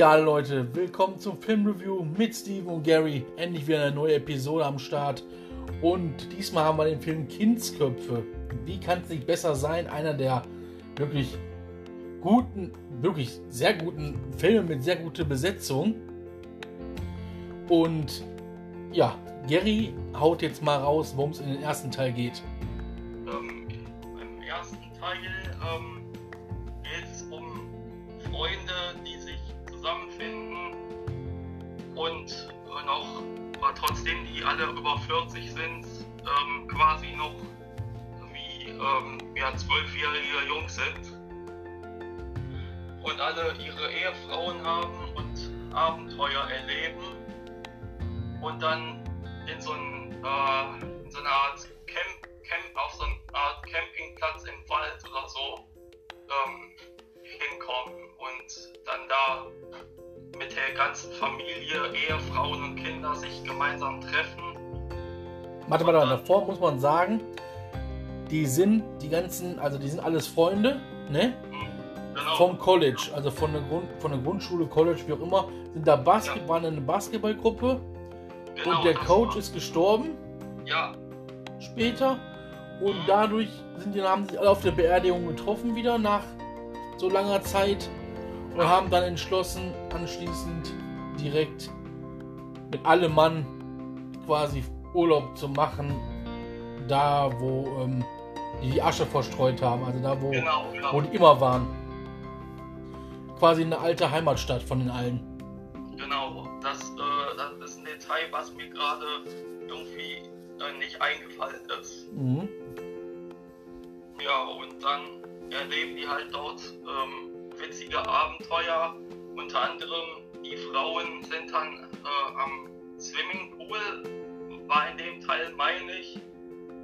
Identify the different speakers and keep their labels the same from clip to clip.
Speaker 1: Ja, Leute, willkommen zum Filmreview mit Steven und Gary. Endlich wieder eine neue Episode am Start. Und diesmal haben wir den Film Kindsköpfe. Wie kann es nicht besser sein? Einer der wirklich guten, wirklich sehr guten Filme mit sehr guter Besetzung. Und ja, Gary haut jetzt mal raus, worum es in den ersten Teil geht. Warte, warte, davor muss man sagen, die sind die ganzen, also die sind alles Freunde, ne?
Speaker 2: Genau.
Speaker 1: Vom College, also von der, Grund, von der Grundschule, College, wie auch immer, sind da Basket, waren in eine Basketballgruppe
Speaker 2: genau,
Speaker 1: und der Coach
Speaker 2: war-
Speaker 1: ist gestorben
Speaker 2: Ja,
Speaker 1: später und
Speaker 2: Mhm.
Speaker 1: dadurch sind die, haben sich alle auf der Beerdigung getroffen wieder nach so langer Zeit und haben dann entschlossen, anschließend direkt mit allem Mann quasi Urlaub zu machen, da wo ähm, die die Asche verstreut haben, also da wo,
Speaker 2: genau, ja.
Speaker 1: wo die immer waren. Quasi eine alte Heimatstadt von den allen.
Speaker 2: Genau, das, äh, das ist ein Detail, was mir gerade irgendwie äh, nicht eingefallen ist.
Speaker 1: Mhm.
Speaker 2: Ja, und dann erleben die halt dort ähm, witzige Abenteuer. Unter anderem die Frauen sind dann äh, am Swimmingpool, war in dem Teil, meine ich,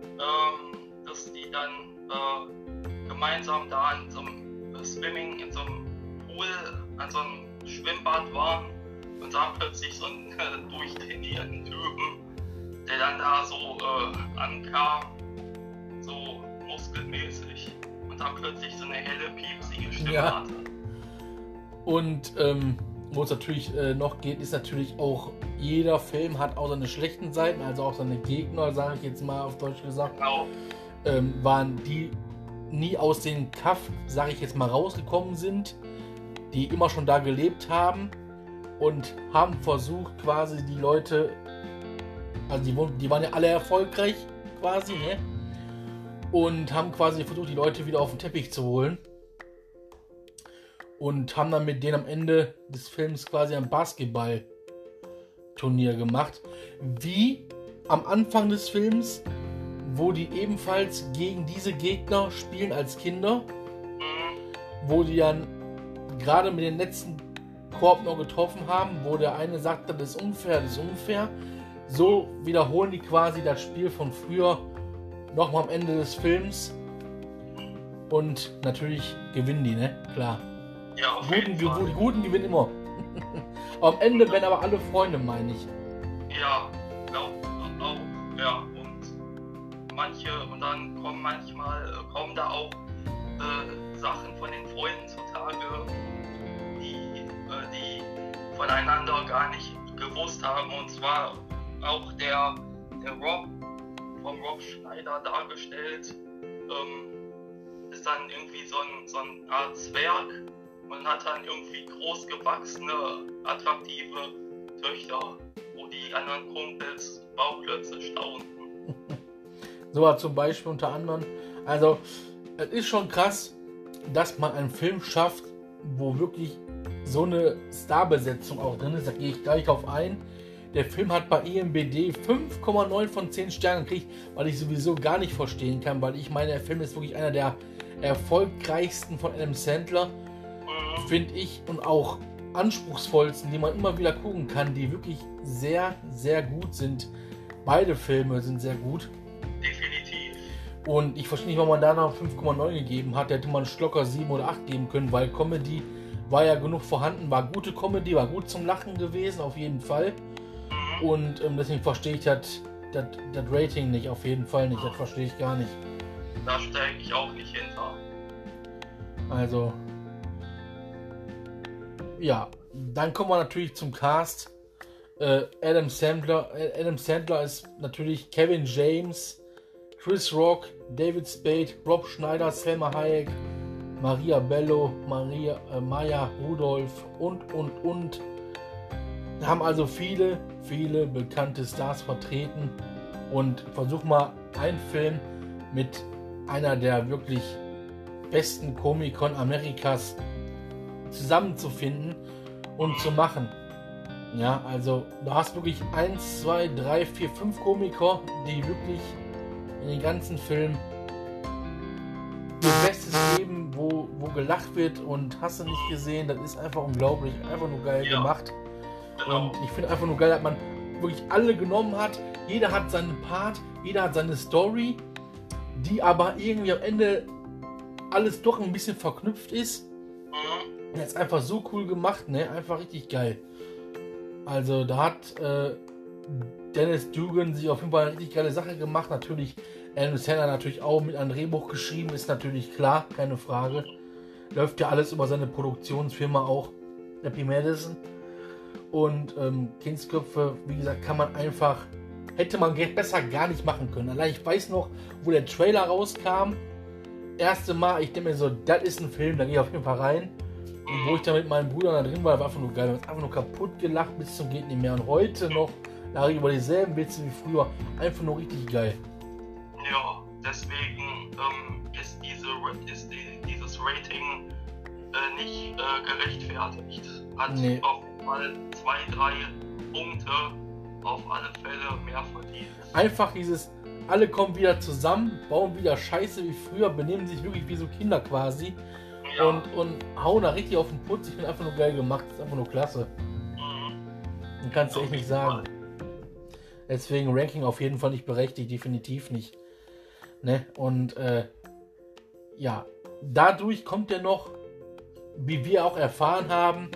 Speaker 2: ähm, dass die dann äh, gemeinsam da in so einem äh, Swimming, in so einem Pool, an so einem Schwimmbad waren und sahen plötzlich so einen äh, durchtrainierten Typen, der dann da so äh, ankam so muskelmäßig und dann plötzlich so eine helle, piepsige Stimme
Speaker 1: Ja.
Speaker 2: hatte.
Speaker 1: Und ähm, wo es natürlich äh, noch geht, ist natürlich auch, jeder Film hat auch seine schlechten Seiten, also auch seine Gegner, sage ich jetzt mal auf Deutsch gesagt,
Speaker 2: Genau,
Speaker 1: ähm, waren die nie aus den Kaff, sage ich jetzt mal, rausgekommen sind, die immer schon da gelebt haben und haben versucht, quasi die Leute, also die, die waren ja alle erfolgreich quasi, ne? Und haben quasi versucht, die Leute wieder auf den Teppich zu holen. Und haben dann mit denen am Ende des Films quasi ein Basketball-Turnier gemacht. Wie am Anfang des Films, wo die ebenfalls gegen diese Gegner spielen als Kinder, wo die dann gerade mit den letzten Korb noch getroffen haben, wo der eine sagt, das ist unfair, das ist unfair. So wiederholen die quasi das Spiel von früher nochmal am Ende des Films. Und natürlich gewinnen die, ne? Klar.
Speaker 2: Ja, auf
Speaker 1: Guten, die Guten gewinnen immer. am Ende werden aber alle Freunde, meine ich.
Speaker 2: Ja, glaub auch, ja. Und manche, und dann kommen manchmal, äh, kommen da auch äh, Sachen von den Freunden zutage, die, äh, die voneinander gar nicht gewusst haben. Und zwar auch der, der Rob, vom Rob Schneider dargestellt, ähm, ist dann irgendwie so, ein, so eine Art Zwerg und hat dann irgendwie groß gewachsene, attraktive Töchter, wo die anderen Kumpels Bauchklötze staunten.
Speaker 1: So war zum Beispiel unter anderem. Also, es ist schon krass, dass man einen Film schafft, wo wirklich so eine Starbesetzung auch drin ist. Da gehe ich gleich auf ein. Der Film hat bei E IMBD 5,9 von 10 Sternen gekriegt, weil ich sowieso gar nicht verstehen kann, weil ich meine, der Film ist wirklich einer der erfolgreichsten von Adam Sandler. Finde ich, und auch anspruchsvollsten, die man immer wieder gucken kann, die wirklich sehr, sehr gut sind. Beide Filme sind sehr gut.
Speaker 2: Definitiv.
Speaker 1: Und ich verstehe nicht, warum man da noch 5,9 gegeben hat. Da hätte man locker 7 oder 8 geben können, weil Comedy war ja genug vorhanden, war gute Comedy, war gut zum Lachen gewesen, auf jeden Fall.
Speaker 2: Mhm.
Speaker 1: Und ähm, deswegen verstehe ich das das das Rating nicht, auf jeden Fall nicht. Das verstehe ich gar nicht.
Speaker 2: Da stecke ich auch nicht hinter.
Speaker 1: Also. Ja, dann kommen wir natürlich zum Cast. Äh, Adam Sandler. Adam Sandler ist natürlich Kevin James, Chris Rock, David Spade, Rob Schneider, Selma Hayek, Maria Bello, Maria, äh, Maya Rudolph und, und, und. Da haben also viele, viele bekannte Stars vertreten. Und versuch mal einen Film mit einer der wirklich besten Komikon Amerikas zusammenzufinden und zu machen. Ja, also du hast wirklich 1, 2, 3, 4, 5 Komiker, die wirklich in den ganzen Film ihr Bestes geben, wo, wo gelacht wird und hast du nicht gesehen, das ist einfach unglaublich, einfach nur geil ja. gemacht. Genau. Und ich finde einfach nur geil, dass man wirklich alle genommen hat. Jeder hat seinen Part, jeder hat seine Story, die aber irgendwie am Ende alles doch ein bisschen verknüpft ist. Mhm. Ist einfach so cool gemacht, ne? Einfach richtig geil. Also da hat äh, Dennis Dugan sich auf jeden Fall eine richtig geile Sache gemacht. Natürlich, Adam Sandler natürlich auch mit einem Drehbuch geschrieben, ist natürlich klar, keine Frage. Läuft ja alles über seine Produktionsfirma auch, Happy Madison. Und ähm, Kindsköpfe, wie gesagt, kann man einfach, hätte man besser gar nicht machen können. Allein ich weiß noch, wo der Trailer rauskam. Erste Mal, ich denke mir so, das ist ein Film, da gehe ich auf jeden Fall rein. Und wo ich da mit meinem Bruder da drin war, war einfach nur geil. Wir haben einfach nur kaputt gelacht bis zum geht nicht mehr. Und heute noch lache ich über dieselben Witze wie früher. Einfach nur richtig geil.
Speaker 2: Ja, deswegen ähm, ist, diese, ist die, dieses Rating äh, nicht äh, gerechtfertigt. Hat nee. auf jeden Fall zwei, drei Punkte auf alle Fälle mehr verdient.
Speaker 1: Einfach dieses, alle kommen wieder zusammen, bauen wieder Scheiße wie früher, benehmen sich wirklich wie so Kinder quasi ja. und, und hauen da richtig auf den Putz. Ich bin einfach nur geil gemacht, ist einfach nur klasse. Mhm. Dann kannst du echt nicht sagen. Deswegen Ranking auf jeden Fall nicht berechtigt, definitiv nicht. Ne? Und äh, ja, dadurch kommt ja noch, wie wir auch erfahren haben,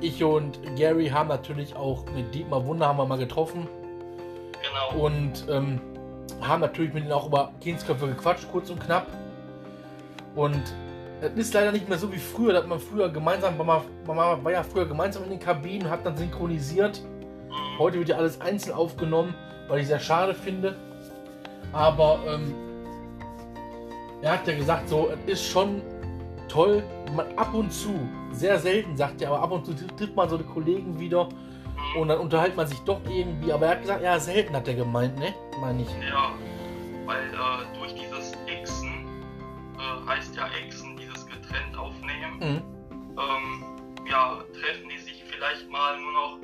Speaker 1: ich und Gary haben natürlich auch mit Dietmar Wunder haben wir mal getroffen.
Speaker 2: Genau.
Speaker 1: Und ähm, haben natürlich mit ihnen auch über Kindsköpfe gequatscht, kurz und knapp. Und es ist leider nicht mehr so wie früher, dass man früher gemeinsam, man war ja früher gemeinsam in den Kabinen, hat dann synchronisiert. Heute wird ja alles einzeln aufgenommen, weil ich sehr schade finde. Aber ähm, er hat ja gesagt, so, es ist schon toll, man ab und zu, sehr selten sagt er, aber ab und zu trifft man so die Kollegen wieder und dann unterhält man sich doch irgendwie. Aber er hat gesagt, ja, selten hat er gemeint, ne? Meine ich.
Speaker 2: Ja, weil äh, durch dieses Xen, äh, heißt ja Xen, dieses getrennt aufnehmen, mhm. ähm, ja, treffen die sich vielleicht mal nur noch,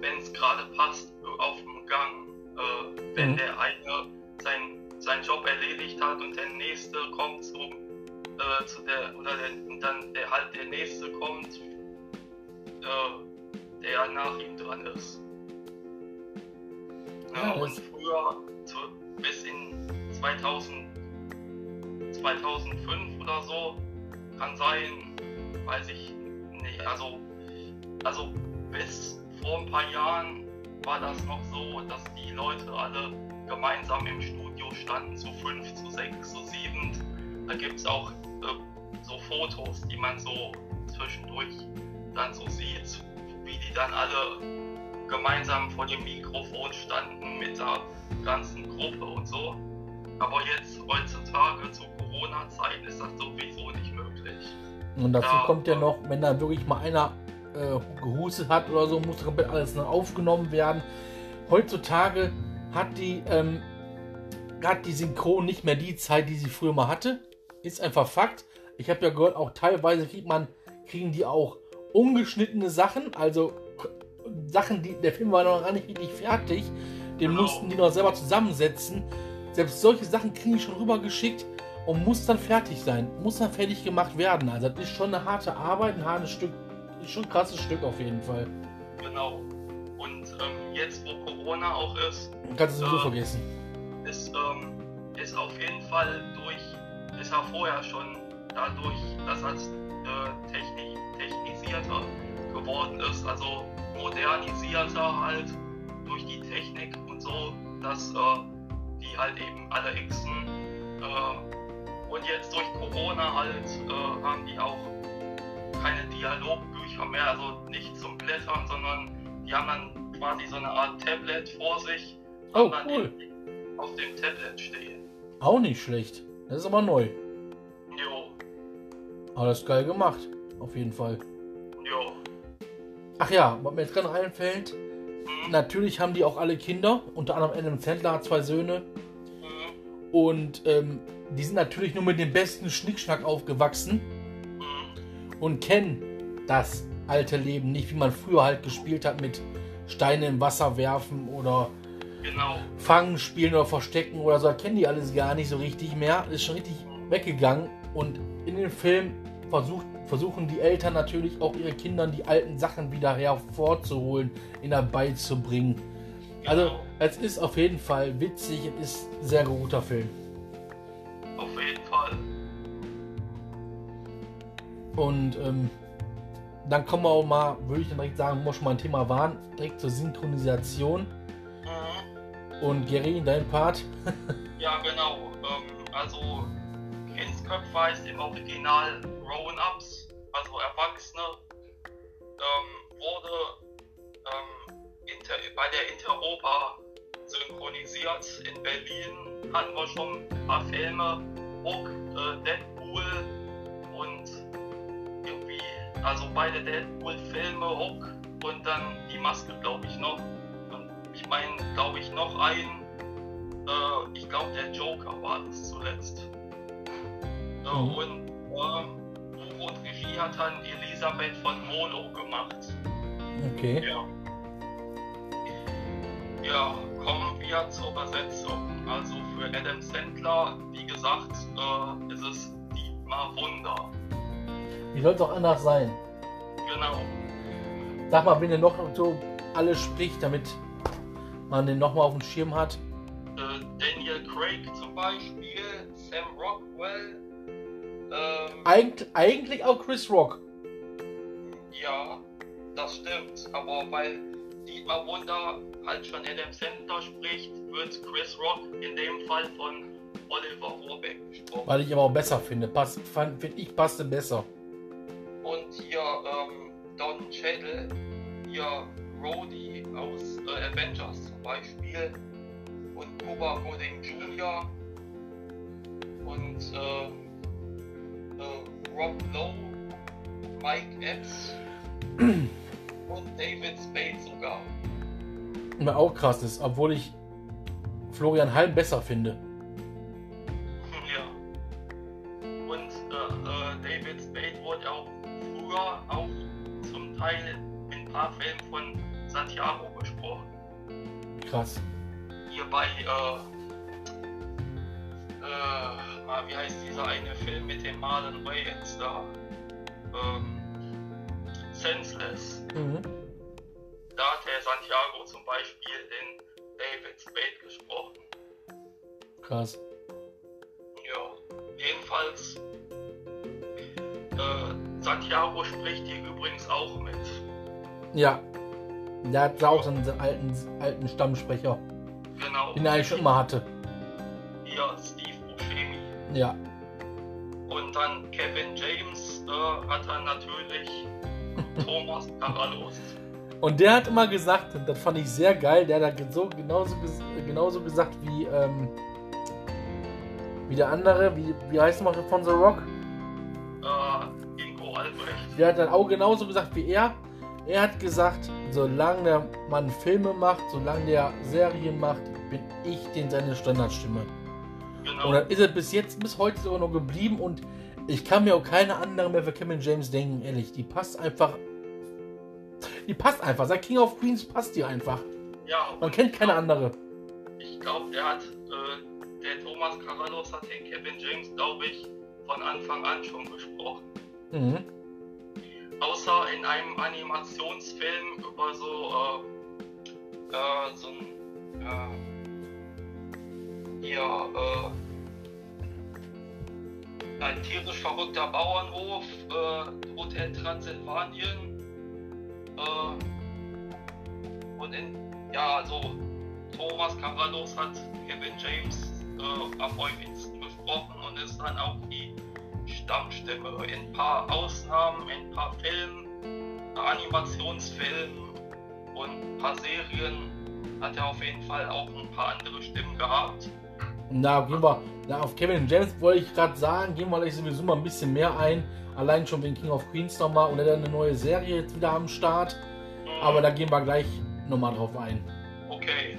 Speaker 2: wenn es gerade passt, auf dem Gang. Äh, wenn mhm. der eine sein, seinen Job erledigt hat und der nächste kommt zum, äh, zu der, oder der, und dann der halt der nächste kommt, äh, der nach ihm dran ist. Ja, und früher, zu, bis in 2000, 2005 oder so, kann sein, weiß ich nicht, also, also bis vor ein paar Jahren war das noch so, dass die Leute alle gemeinsam im Studio standen, zu fünf, zu sechs, zu sieben. Da gibt es auch äh, so Fotos, die man so zwischendurch dann so sieht, wie die dann alle gemeinsam vor dem Mikrofon standen mit der ganzen Gruppe und so. Aber jetzt heutzutage zu Corona-Zeiten ist das sowieso nicht möglich.
Speaker 1: Und dazu kommt ja noch, wenn da wirklich mal einer äh, gehustet hat oder so, muss komplett alles noch aufgenommen werden. Heutzutage hat die, ähm, hat die Synchron nicht mehr die Zeit, die sie früher mal hatte. Ist einfach Fakt. Ich habe ja gehört, auch teilweise kriegt man, kriegen die auch ungeschnittene Sachen, also Sachen, die der Film war noch gar nicht richtig fertig, den mussten die noch selber zusammensetzen. Selbst solche Sachen kriegen die schon rübergeschickt und muss dann fertig sein, muss dann fertig gemacht werden. Also das ist schon eine harte Arbeit, ein hartes Stück, ist schon ein krasses Stück auf jeden Fall.
Speaker 2: Genau. Und ähm, jetzt, wo Corona auch ist,
Speaker 1: kannst du es äh, sowieso vergessen.
Speaker 2: Ist, ähm, ist auf jeden Fall durch, ist ja vorher schon dadurch, dass das äh, technisch technisierter geworden ist, also modernisierter halt durch die Technik und so, dass äh, die halt eben alle Xen äh, und jetzt durch Corona halt äh, haben die auch keine Dialogbücher mehr, also nicht zum Blättern, sondern die haben dann quasi so eine Art Tablet vor sich,
Speaker 1: Oh, cool.
Speaker 2: auf dem Tablet stehen.
Speaker 1: Auch nicht schlecht. Das ist aber neu.
Speaker 2: Jo,
Speaker 1: Aber das ist geil gemacht. Auf jeden Fall.
Speaker 2: jo.
Speaker 1: Ach ja, was mir jetzt gerade einfällt.
Speaker 2: Hm,
Speaker 1: Natürlich haben die auch alle Kinder. Unter anderem Adam Sandler hat zwei Söhne. Und ähm, die sind natürlich nur mit dem besten Schnickschnack aufgewachsen. und kennen das alte Leben nicht, wie man früher halt gespielt hat mit Steine im Wasser werfen oder
Speaker 2: Genau.
Speaker 1: Fangen spielen oder Verstecken oder so. Das kennen die alles gar nicht so richtig mehr. Ist schon richtig weggegangen. Und in dem Film versucht, versuchen die Eltern natürlich auch ihre Kindern die alten Sachen wieder hervorzuholen, ihnen beizubringen. Also es ist auf jeden Fall witzig, es ist ein sehr guter Film.
Speaker 2: Auf jeden Fall.
Speaker 1: Und ähm, dann kommen wir auch mal, würde ich dann direkt sagen, wir schon mal ein Thema waren, direkt zur Synchronisation.
Speaker 2: Mhm.
Speaker 1: Und Gary, dein Part.
Speaker 2: Ja, genau. Ähm, also, Kindsköpfe heißt im Original Grown-Ups, also Erwachsene, ähm, wurde ähm, inter, bei der Interopa synchronisiert. In Berlin hatten wir schon ein paar Filme, Hook, äh, Deadpool und irgendwie, also beide Deadpool-Filme, Hook und dann die Maske, glaube ich, noch. Und ich meine, glaube ich, noch ein äh, ich glaube, der Joker war das zuletzt. Äh,
Speaker 1: Mhm.
Speaker 2: Und äh, Buch und Regie hat dann Elisabeth von Molo gemacht.
Speaker 1: Okay.
Speaker 2: Ja. Ja, kommen wir zur Übersetzung. Also für Adam Sandler, wie gesagt, äh, ist es Dietmar Wunder.
Speaker 1: Wie soll es auch anders sein?
Speaker 2: Genau.
Speaker 1: Sag mal, wenn er noch so alles spricht, damit man den nochmal auf dem Schirm hat.
Speaker 2: Äh, Daniel Craig zum Beispiel, Sam Rockwell, ähm,
Speaker 1: Eig eigentlich auch Chris Rock.
Speaker 2: Ja, das stimmt. Aber weil Dietmar Wunder halt schon Adam Sandler spricht, wird Chris Rock in dem Fall von Oliver Rohrbeck gesprochen.
Speaker 1: Weil ich aber auch besser finde. Passt, finde ich, passte besser.
Speaker 2: Und hier ähm, Don Cheadle, hier Rhodey aus äh, Avengers zum Beispiel. Und Cuba Gooding Jr. Und ähm, äh, Rob Lowe, Mike Epps und David Spade sogar.
Speaker 1: Mir auch krass ist, obwohl ich Florian Halm besser finde.
Speaker 2: Der
Speaker 1: hat auch einen alten, alten Stammsprecher,
Speaker 2: Genau.
Speaker 1: den er eigentlich schon immer hatte.
Speaker 2: Hier Steve Buscemi.
Speaker 1: Ja.
Speaker 2: Und dann Kevin James äh, hat dann natürlich Thomas Carallos.
Speaker 1: Und der hat immer gesagt, das fand ich sehr geil, der hat da so, genauso, genauso gesagt wie, ähm, wie der andere, wie, wie heißt nochmal von The Rock?
Speaker 2: Äh, Ingo Albrecht.
Speaker 1: Der hat dann auch genauso gesagt wie er. Er hat gesagt, solange der Mann Filme macht, solange der Serien macht, bin ich den seine Standardstimme.
Speaker 2: Genau.
Speaker 1: Und dann ist er bis jetzt, bis heute sogar noch geblieben und ich kann mir auch keine andere mehr für Kevin James denken, ehrlich. Die passt einfach. Die passt einfach. Seit King of Queens passt die einfach.
Speaker 2: ja,
Speaker 1: Man kennt keine andere.
Speaker 2: Ich glaube, der hat, äh, der Thomas Carallos hat den Kevin James, glaube ich, von Anfang an schon gesprochen.
Speaker 1: Mhm.
Speaker 2: Außer in einem Animationsfilm über so, äh, äh, so ein, äh, ja, äh, ein tierisch verrückter Bauernhof, äh, Hotel Transsilvanien, äh, und in, ja, also, Thomas Carvallos hat Kevin James äh, am häufigsten gesprochen und ist dann auch die Stammstimme. In ein paar Ausnahmen, in ein paar Filmen Animationsfilmen und ein paar Serien hat er auf jeden Fall auch ein paar andere Stimmen gehabt.
Speaker 1: Na, gehen wir, na, auf Kevin James wollte ich gerade sagen, gehen wir gleich sowieso mal ein bisschen mehr ein. Allein schon wegen King of Queens nochmal und er hat eine neue Serie jetzt wieder am Start.
Speaker 2: Mhm.
Speaker 1: Aber da gehen wir gleich nochmal drauf ein.
Speaker 2: Okay,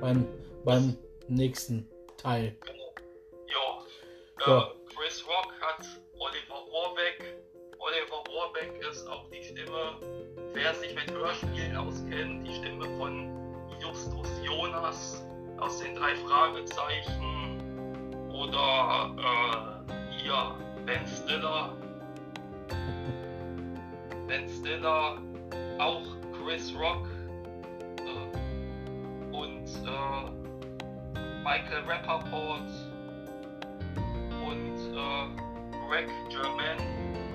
Speaker 1: Beim, beim nächsten Teil.
Speaker 2: ja.
Speaker 1: Ja.
Speaker 2: Äh, Chris Rock Rohrbeck ist auch die Stimme, wer sich mit Hörspielen auskennt, die Stimme von Justus Jonas aus den drei Fragezeichen oder äh, hier Ben Stiller. Ben Stiller, auch Chris Rock äh, und äh, Michael Rappaport und äh, Greg German.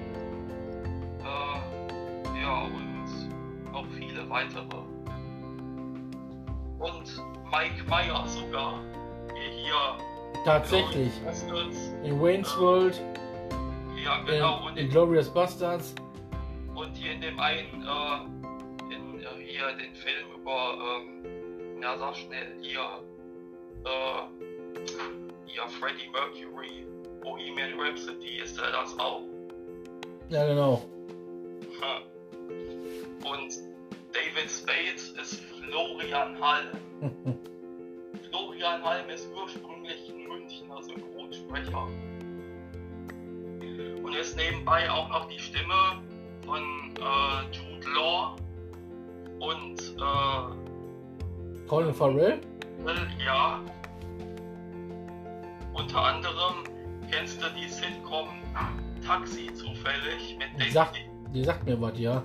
Speaker 2: Äh, ja, und auch viele weitere. Und Mike Meyer sogar, hier
Speaker 1: Tatsächlich.
Speaker 2: Bastards,
Speaker 1: In Wayne's World,
Speaker 2: ja genau,
Speaker 1: in,
Speaker 2: und,
Speaker 1: in
Speaker 2: in,
Speaker 1: Glorious Bastards.
Speaker 2: und hier in dem einen, äh, in äh, hier den Film über, ähm, na sag schnell, hier, äh, hier Freddie Mercury, Bohemian Rhapsody ist er das auch.
Speaker 1: Ja, genau.
Speaker 2: Und David Spade ist Florian Hall. Florian Halm ist ursprünglich ein Münchner Synchronsprecher. Und ist nebenbei auch noch die Stimme von äh, Jude Law und äh,
Speaker 1: Colin Farrell?
Speaker 2: ja. Unter anderem kennst du die Sitcom Taxi zufällig mit David
Speaker 1: die sagt mir was, ja.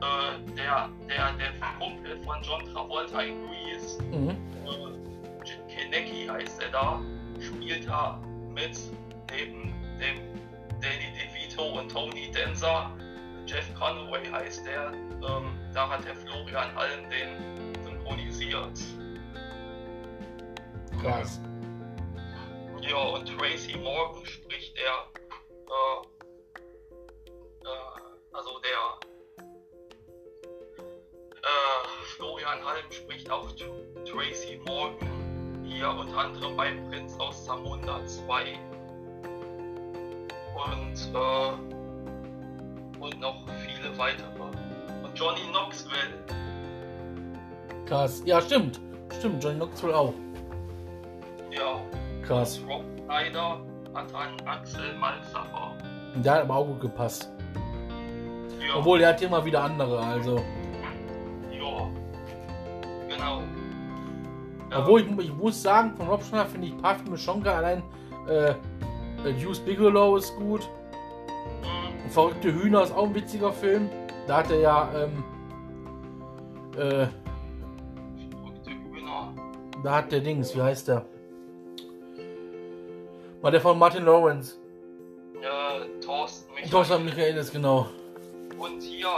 Speaker 2: äh, der, der, der Kumpel von John Travolta in Grease,
Speaker 1: Mhm.
Speaker 2: äh, Jim Kenecki heißt er da, spielt da mit neben dem Danny DeVito und Tony Danza. Jeff Conway heißt der, ähm, da hat der Florian Halm den synchronisiert.
Speaker 1: Krass.
Speaker 2: Ja, und Tracy Morgan spricht er, äh, äh, also der äh, Florian Halm spricht auch Tr- Tracy Morgan, hier unter anderem bei Prinz aus Zamunda 2. Und, äh, und noch viele weitere. Und Johnny Knoxville,
Speaker 1: Krass. Ja, stimmt. Stimmt, Johnny Knoxville auch.
Speaker 2: ja,
Speaker 1: Krass.
Speaker 2: Rob Schneider hat einen Axel Malzacher.
Speaker 1: Der hat aber auch gut gepasst.
Speaker 2: Ja.
Speaker 1: Obwohl, der hat immer wieder andere, also.
Speaker 2: Ja, genau.
Speaker 1: Obwohl, ich, ich muss sagen, von Rob Schneider finde ich schon geil. Allein äh, äh, Deuce Bigelow ist gut.
Speaker 2: Mhm.
Speaker 1: Verrückte Hühner ist auch ein witziger Film. Da hat er ja, ähm, äh,
Speaker 2: Verrückte Hühner.
Speaker 1: da hat der Dings, wie heißt der? War der von Martin Lawrence.
Speaker 2: Ja, Thorsten Michael.
Speaker 1: Thorsten Michaelis, genau.
Speaker 2: Und hier,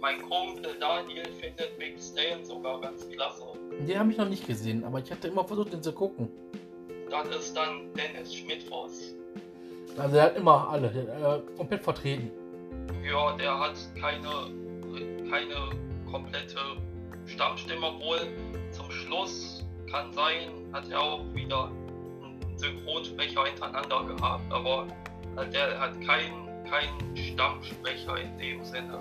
Speaker 2: mein Kumpel Daniel findet Big Stan sogar ganz klasse.
Speaker 1: Den habe ich noch nicht gesehen, aber ich hatte immer versucht, den zu gucken.
Speaker 2: Das ist dann Dennis Schmidtfoss.
Speaker 1: Also, er hat immer alle, der, äh, komplett vertreten.
Speaker 2: Ja, der hat keine, keine komplette Stammstimme wohl. Zum Schluss kann sein, hat er auch wieder einen Synchronsprecher hintereinander gehabt, aber der hat keinen keinen Stammsprecher in dem Sinne.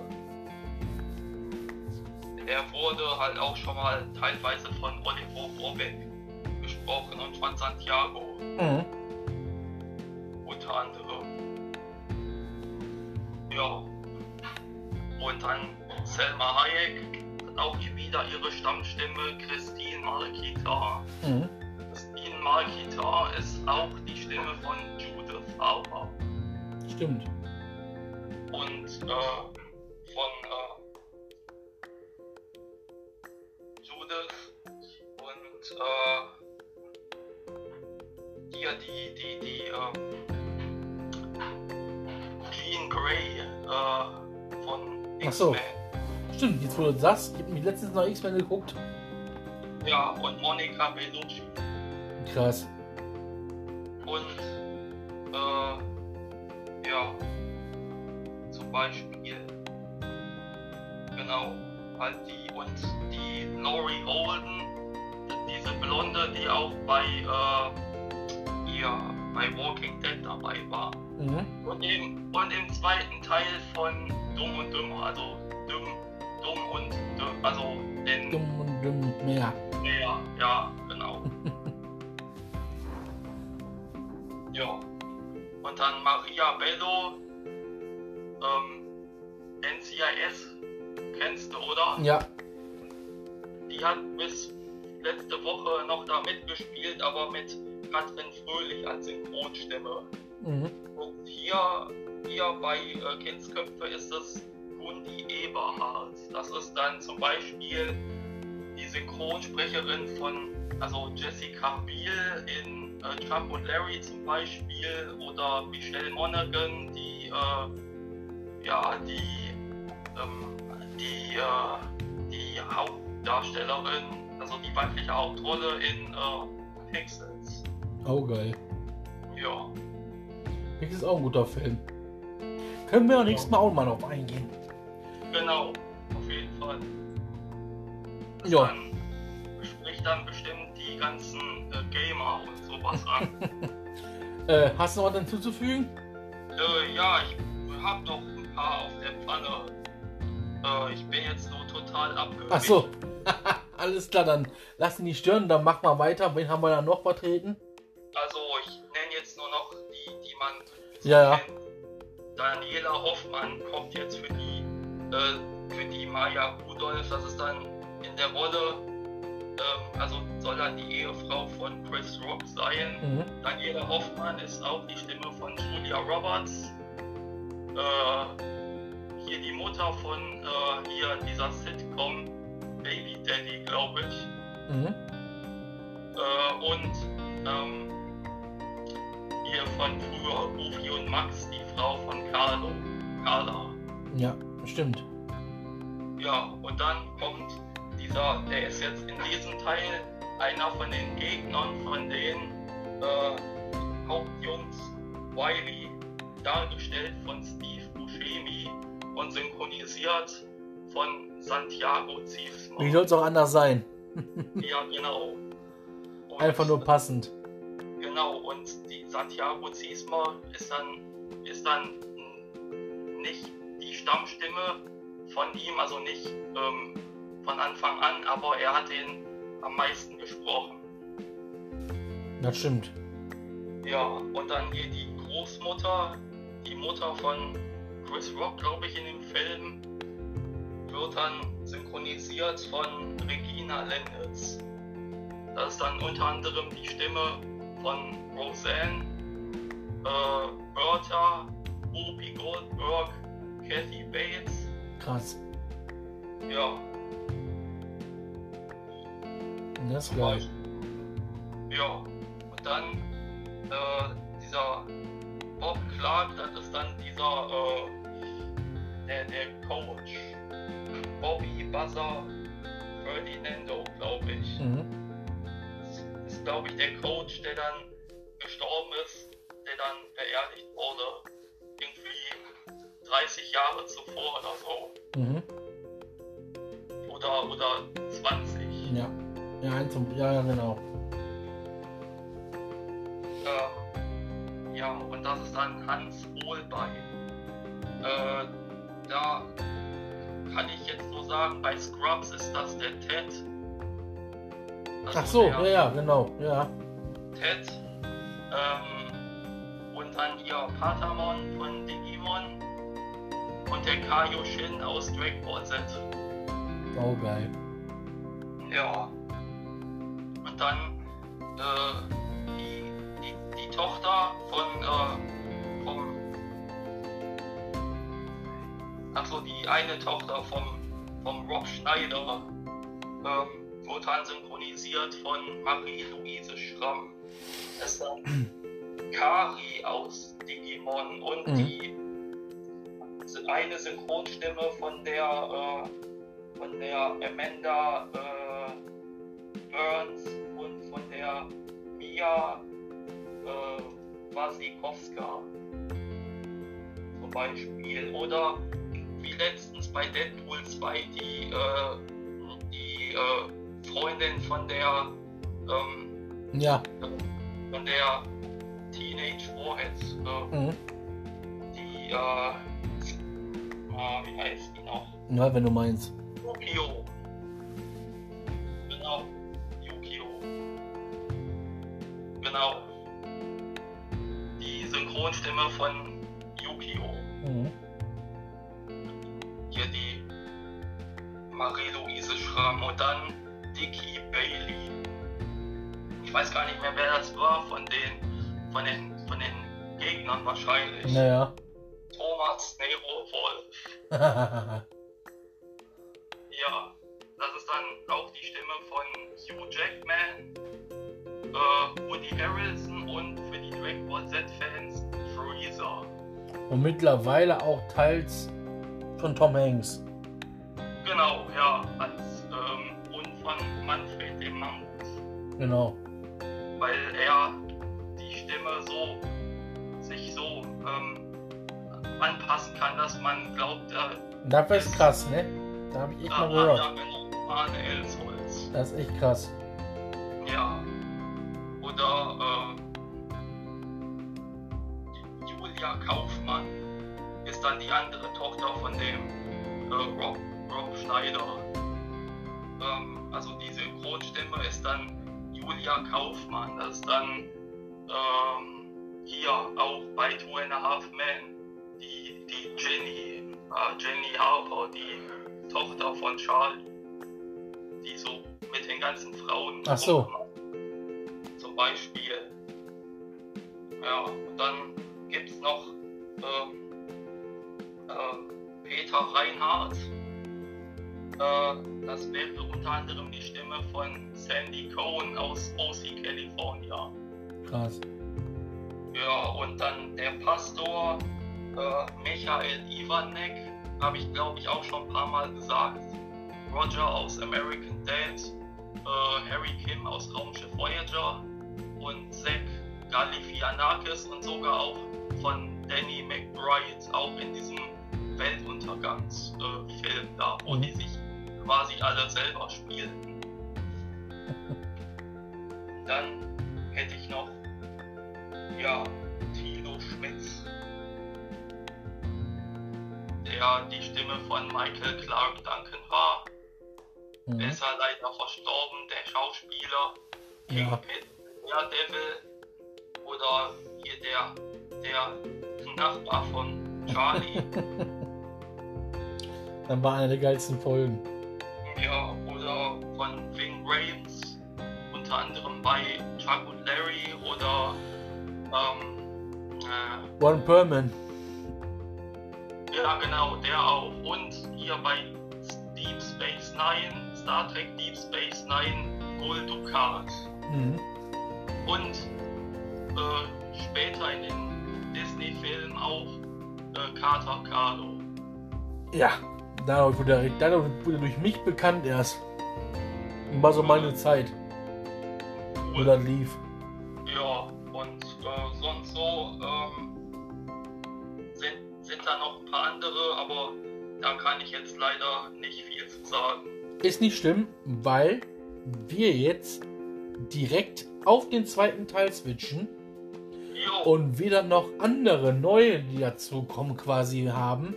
Speaker 2: Er wurde halt auch schon mal teilweise von Oliver Rohrbeck gesprochen und von Santiago
Speaker 1: Mhm.
Speaker 2: unter anderem. Ja. Und dann Selma Hayek hat auch hier wieder ihre Stammstimme, Christine Markita.
Speaker 1: Mhm.
Speaker 2: Christine Markita ist auch die Stimme von Judith Alba.
Speaker 1: Stimmt.
Speaker 2: Und äh, von äh, Judith und äh, die, die, die äh, Jean Grey äh, von
Speaker 1: Ach so.
Speaker 2: X-Men.
Speaker 1: Stimmt, jetzt du das ich habe mich letztens noch X-Men geguckt.
Speaker 2: Ja, und Monica Bellucci.
Speaker 1: Krass.
Speaker 2: Und Beispiel genau. Halt die und die Laurie Holden, diese Blonde, die auch bei äh, hier bei Walking Dead dabei war. Mhm. Und, im, und im zweiten Teil von Dumm und Dümmer, also Dumm, Dumm und Dümmer, also den.
Speaker 1: Dumm und Dumm mehr.
Speaker 2: Mehr, ja, genau. ja. Und dann Maria Bello, ähm, NCIS, kennst du, oder?
Speaker 1: Ja.
Speaker 2: Die hat bis letzte Woche noch da mitgespielt, aber mit Katrin Fröhlich als Synchronstimme. Mhm. Und hier, hier bei äh, Kindsköpfe ist es Gundi Eberhardt. Das ist dann zum Beispiel die Synchronsprecherin von also Jessica Biel in äh, Chuck und Larry zum Beispiel oder Michelle Monaghan, die äh, ja die ähm, die äh, die Hauptdarstellerin, also die weibliche Hauptrolle in äh, Pixels.
Speaker 1: Oh geil.
Speaker 2: Ja.
Speaker 1: Das ist auch ein guter Film. Können wir ja nächstes Mal auch mal drauf eingehen.
Speaker 2: Genau, auf jeden Fall.
Speaker 1: Ja.
Speaker 2: Dann spricht dann bestimmt die ganzen äh, Gamer und sowas an.
Speaker 1: äh, hast du noch was hinzuzufügen?
Speaker 2: Äh, ja, ich hab noch paar auf der Pfanne. Äh, ich bin jetzt so total abgewichen.
Speaker 1: Ach so. Alles klar, dann lassen die stören, dann machen wir weiter. Wen haben wir dann noch vertreten?
Speaker 2: Also ich nenne jetzt nur noch die, die man
Speaker 1: ja, ja.
Speaker 2: Daniela Hoffmann kommt jetzt für die, äh, für die Maya Rudolph. Das ist dann in der Rolle, ähm, also soll dann die Ehefrau von Chris Rock sein. Mhm. Daniela Hoffmann ist auch die Stimme von Julia Roberts. Äh, hier die Mutter von äh, hier dieser Sitcom Baby Daddy, glaube ich. Mhm. Äh, und ähm, hier von früher Goofy und Max, die Frau von Carlo, Carla.
Speaker 1: Ja, stimmt.
Speaker 2: Ja, und dann kommt dieser, der ist jetzt in diesem Teil einer von den Gegnern von den äh, Hauptjungs Wiley, dargestellt von Steve Buscemi und synchronisiert von Santiago Ziesmer.
Speaker 1: Wie soll es auch anders sein?
Speaker 2: ja, genau.
Speaker 1: Und Einfach nur passend.
Speaker 2: Genau, und die Santiago Ziesmer ist dann, ist dann nicht die Stammstimme von ihm, also nicht ähm, von Anfang an, aber er hat ihn am meisten gesprochen.
Speaker 1: Das stimmt.
Speaker 2: Ja, und dann hier die Großmutter, die Mutter von Chris Rock, glaube ich, in dem Film, wird dann synchronisiert von Regina Lenditz. Das ist dann unter anderem die Stimme von Roseanne, äh, Bertha, Whoopi Goldberg, Kathy Bates.
Speaker 1: Krass.
Speaker 2: Ja.
Speaker 1: Das geil.
Speaker 2: Ja. Und dann äh, dieser Bob Clark, das ist dann dieser äh, der, der Coach. Bobby Buzzer Ferdinando, glaube ich. Mhm ist, glaube ich, der Coach, der dann gestorben ist, der dann beerdigt wurde. Irgendwie 30 Jahre zuvor oder so. Mhm. Oder, oder 20.
Speaker 1: Ja. Ja, ja, ja genau.
Speaker 2: Ähm, ja, und das ist dann Hans Ohlbein. Äh, da kann ich jetzt nur sagen, bei Scrubs ist das der Ted
Speaker 1: Ach so, ja, ja, genau, ja.
Speaker 2: Ted ähm, und dann hier Patamon von Digimon und der Kaioshin aus Dragon Ball Z.
Speaker 1: Oh, geil.
Speaker 2: Ja. Und dann äh, die, die, Tochter von äh, vom Achso, die eine Tochter vom, vom Rob Schneider. Ähm, Wotan synchronisiert von Marie-Louise Schramm. Es ist dann Kari aus Digimon und mhm. die eine Synchronstimme von der äh, von der Amanda äh, Burns und von der Mia äh, Wasikowska zum Beispiel oder wie letztens bei Deadpool 2 die, äh, die äh, Freundin von der ähm,
Speaker 1: Ja.
Speaker 2: von der Teenage Warhead, äh,
Speaker 1: Mhm.
Speaker 2: die äh, ah, wie heißt die noch?
Speaker 1: Ja, wenn du meinst.
Speaker 2: Yukio. Genau, Yukio. Genau. Synchronstimme von Yukio.
Speaker 1: Mhm.
Speaker 2: Hier die Marie-Louise Schramm und dann Dicky Bailey. Ich weiß gar nicht mehr, wer das war von den, von den, von den Gegnern wahrscheinlich.
Speaker 1: Naja.
Speaker 2: Thomas Nero Wolf. Ja, das ist dann auch die Stimme von Hugh Jackman, äh, Woody Harrelson und für Dragon Ball Z-Fans Freezer.
Speaker 1: Und mittlerweile auch teils von Tom Hanks.
Speaker 2: Genau, ja, als ähm, und von Manfred dem Mammut.
Speaker 1: Genau.
Speaker 2: Weil er die Stimme so sich so ähm, anpassen kann, dass man glaubt, äh,
Speaker 1: Dafür ist krass, ne? Da habe ich echt mal
Speaker 2: ah,
Speaker 1: gehört.
Speaker 2: genau, Elsholz.
Speaker 1: Das ist echt krass.
Speaker 2: Ja. Oder dann die andere Tochter von dem äh, Rob, Rob Schneider. Ähm, also die Synchronstimme ist dann Julia Kaufmann. Das ist dann ähm, hier auch bei Two and a Half Men die, die Jenny, äh, Jenny Harper, die Tochter von Charlie, die so mit den ganzen Frauen
Speaker 1: Ach so.
Speaker 2: zum Beispiel. Ja, und dann gibt es noch ähm, äh, Peter Reinhardt. Äh, das wäre unter anderem die Stimme von Sandy Cohen aus OC California.
Speaker 1: Krass.
Speaker 2: Ja, und dann der Pastor äh, Michael Ivanek, habe ich glaube ich auch schon ein paar Mal gesagt. Roger aus American Dad, äh, Harry Kim aus Raumschiff Voyager und Zack Galifianakis und sogar auch von Danny McBride, auch in diesem Weltuntergangsfilm äh, da, wo
Speaker 1: Mhm.
Speaker 2: die sich quasi alle selber spielten. Dann hätte ich noch, ja, Thilo Schmitz, der die Stimme von Michael Clark Duncan war. Er
Speaker 1: Mhm.
Speaker 2: ist ja leider verstorben, der Schauspieler.
Speaker 1: Ja.
Speaker 2: Kingpin, ja, Devil. Oder hier der, der Nachbar von Charlie.
Speaker 1: Dann war eine der geilsten Folgen.
Speaker 2: ja, oder von Ving Rhames. Unter anderem bei Chuck und Larry oder ähm, äh,
Speaker 1: One Perman.
Speaker 2: ja genau, der auch. Und hier bei Deep Space Nine, Star Trek Deep Space Nine, Gul Dukat.
Speaker 1: Mhm.
Speaker 2: Und äh, später in den Disney-Filmen auch äh, Carter Carlo.
Speaker 1: Ja, dadurch wurde, er, dadurch wurde durch mich bekannt erst. War so meine Zeit, wo das lief.
Speaker 2: Ja, und äh, sonst so ähm, sind, sind da noch ein paar andere, aber da kann ich jetzt leider nicht viel zu sagen.
Speaker 1: Ist nicht schlimm, weil wir jetzt direkt auf den zweiten Teil switchen
Speaker 2: Jo,
Speaker 1: und wieder noch andere neue, die dazu kommen, quasi haben,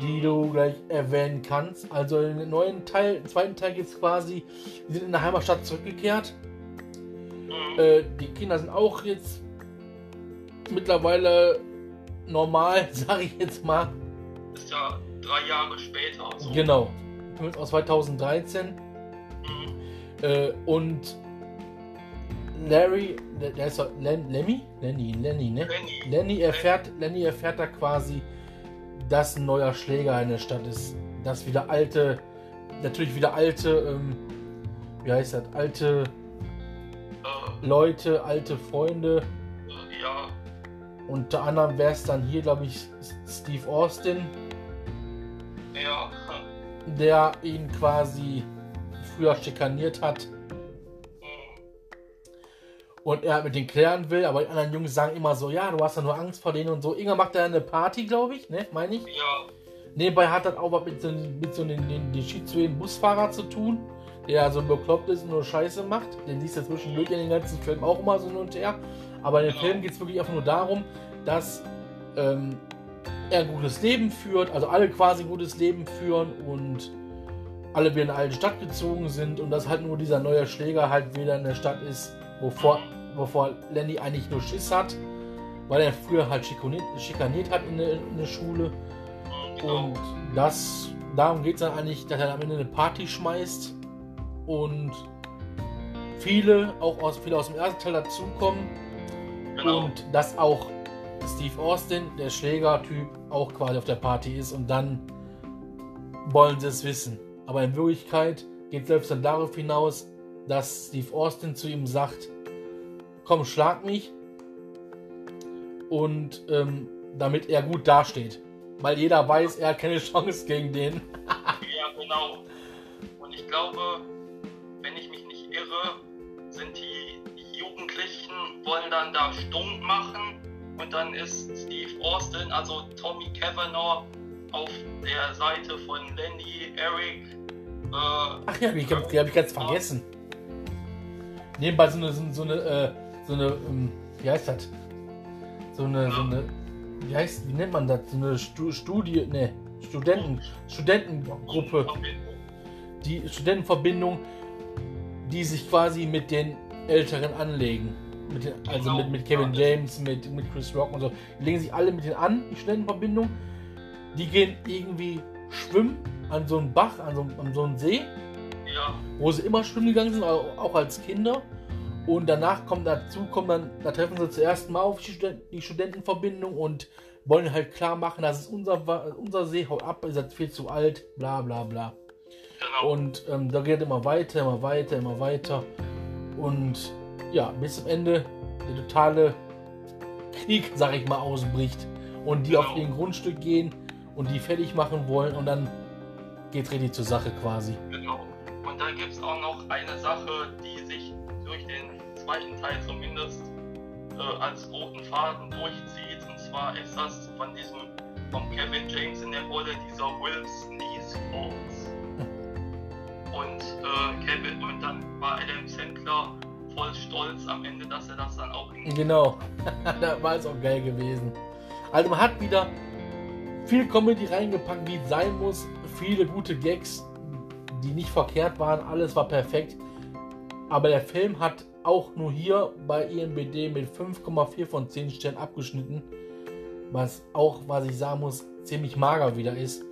Speaker 1: die du gleich erwähnen kannst. Also im neuen Teil, im zweiten Teil geht es quasi, die sind in der Heimatstadt zurückgekehrt.
Speaker 2: mhm.
Speaker 1: Äh, die Kinder sind auch jetzt mittlerweile normal, sage ich jetzt mal.
Speaker 2: ist ja drei Jahre später. So.
Speaker 1: Genau. Aus 2013.
Speaker 2: Mhm.
Speaker 1: Äh, und Larry, der, ist Len, Lemmy? Lenny, Lenny, ne?
Speaker 2: Lenny.
Speaker 1: Lenny erfährt, Lenny erfährt da quasi, dass ein neuer Schläger in der Stadt ist. Dass wieder alte, natürlich wieder alte, ähm, wie heißt das, alte
Speaker 2: Äh,
Speaker 1: Leute, alte Freunde.
Speaker 2: äh, ja,
Speaker 1: Unter anderem wäre es dann hier, glaube ich, Steve Austin,
Speaker 2: ja,
Speaker 1: der ihn quasi früher schikaniert hat. Und er mit denen klären will, aber die anderen Jungs sagen immer so, ja, du hast ja nur Angst vor denen und so. Irgendwann macht er eine Party, glaube ich, ne, meine ich.
Speaker 2: ja,
Speaker 1: Nebenbei hat das auch was mit so, mit so einem den, den schizophrenen Busfahrer zu tun, der so bekloppt ist und nur Scheiße macht. Den siehst du zwischendurch in den ganzen Film auch immer so hin und her. Aber in dem Film geht es wirklich einfach nur darum, dass ähm, er ein gutes Leben führt, also alle quasi ein gutes Leben führen und alle wieder in eine alte Stadt gezogen sind und dass halt nur dieser neue Schläger halt wieder in der Stadt ist, wovor, wovor Lenny eigentlich nur Schiss hat, weil er früher halt schikaniert, schikaniert hat in der, in der Schule. Und das, darum geht es dann eigentlich, dass er am Ende eine Party schmeißt und viele, auch aus, viele aus dem ersten Teil dazukommen
Speaker 2: genau.
Speaker 1: und dass auch Steve Austin, der Schlägertyp, auch quasi auf der Party ist und dann wollen sie es wissen. Aber in Wirklichkeit geht es selbst dann darauf hinaus, dass Steve Austin zu ihm sagt, komm, schlag mich. Und ähm, damit er gut dasteht. Weil jeder weiß, er hat keine Chance gegen den.
Speaker 2: Ja, genau. Und ich glaube, wenn ich mich nicht irre, sind die Jugendlichen, wollen dann da stumm machen und dann ist Steve Austin, also Tommy Cavanaugh, auf der Seite von Lenny, Eric. Äh,
Speaker 1: Ach ja, die habe ich ganz vergessen. Nebenbei so eine, so so eine, äh, so eine, ähm, wie heißt das? So eine, so eine, wie heißt, wie nennt man das? So eine Stu Studie, ne, Studenten, Studentengruppe, die Studentenverbindung, die sich quasi mit den Älteren anlegen. Mit den, also mit, mit Kevin James, mit, mit Chris Rock und so. Die legen sich alle mit denen an, die Studentenverbindung. Die gehen irgendwie schwimmen an so einen Bach, an so, an so einen See,
Speaker 2: ja,
Speaker 1: wo sie immer schwimmen gegangen sind, auch als Kinder. Und danach kommt dazu, kommen dann, da treffen sie zuerst mal auf die, Studenten, die Studentenverbindung und wollen halt klar machen, das ist unser, unser See, haut ab, ihr seid viel zu alt, bla bla bla.
Speaker 2: genau.
Speaker 1: Und ähm, da geht immer weiter, immer weiter, immer weiter. Und ja, bis zum Ende der totale Krieg, sag ich mal, ausbricht. Und die auf
Speaker 2: Genau.
Speaker 1: den Grundstück gehen und die fertig machen wollen und dann geht's richtig zur Sache quasi.
Speaker 2: Genau. Und da gibt es auch noch eine Sache, die zweiten Teil zumindest äh, als roten Faden durchzieht. Und zwar ist das von diesem, von Kevin James in der Rolle dieser Will Sneeze Falls. Und äh, Kevin, und dann war Adam Sandler voll stolz am Ende, dass er das dann auch
Speaker 1: Genau, da war es auch geil gewesen. Also man hat wieder viel Comedy reingepackt, wie es sein muss. Viele gute Gags, die nicht verkehrt waren. Alles war perfekt. Aber der Film hat auch nur hier bei IMBD mit 5,4 von 10 Sternen abgeschnitten. Was auch, was ich sagen muss, ziemlich mager wieder ist.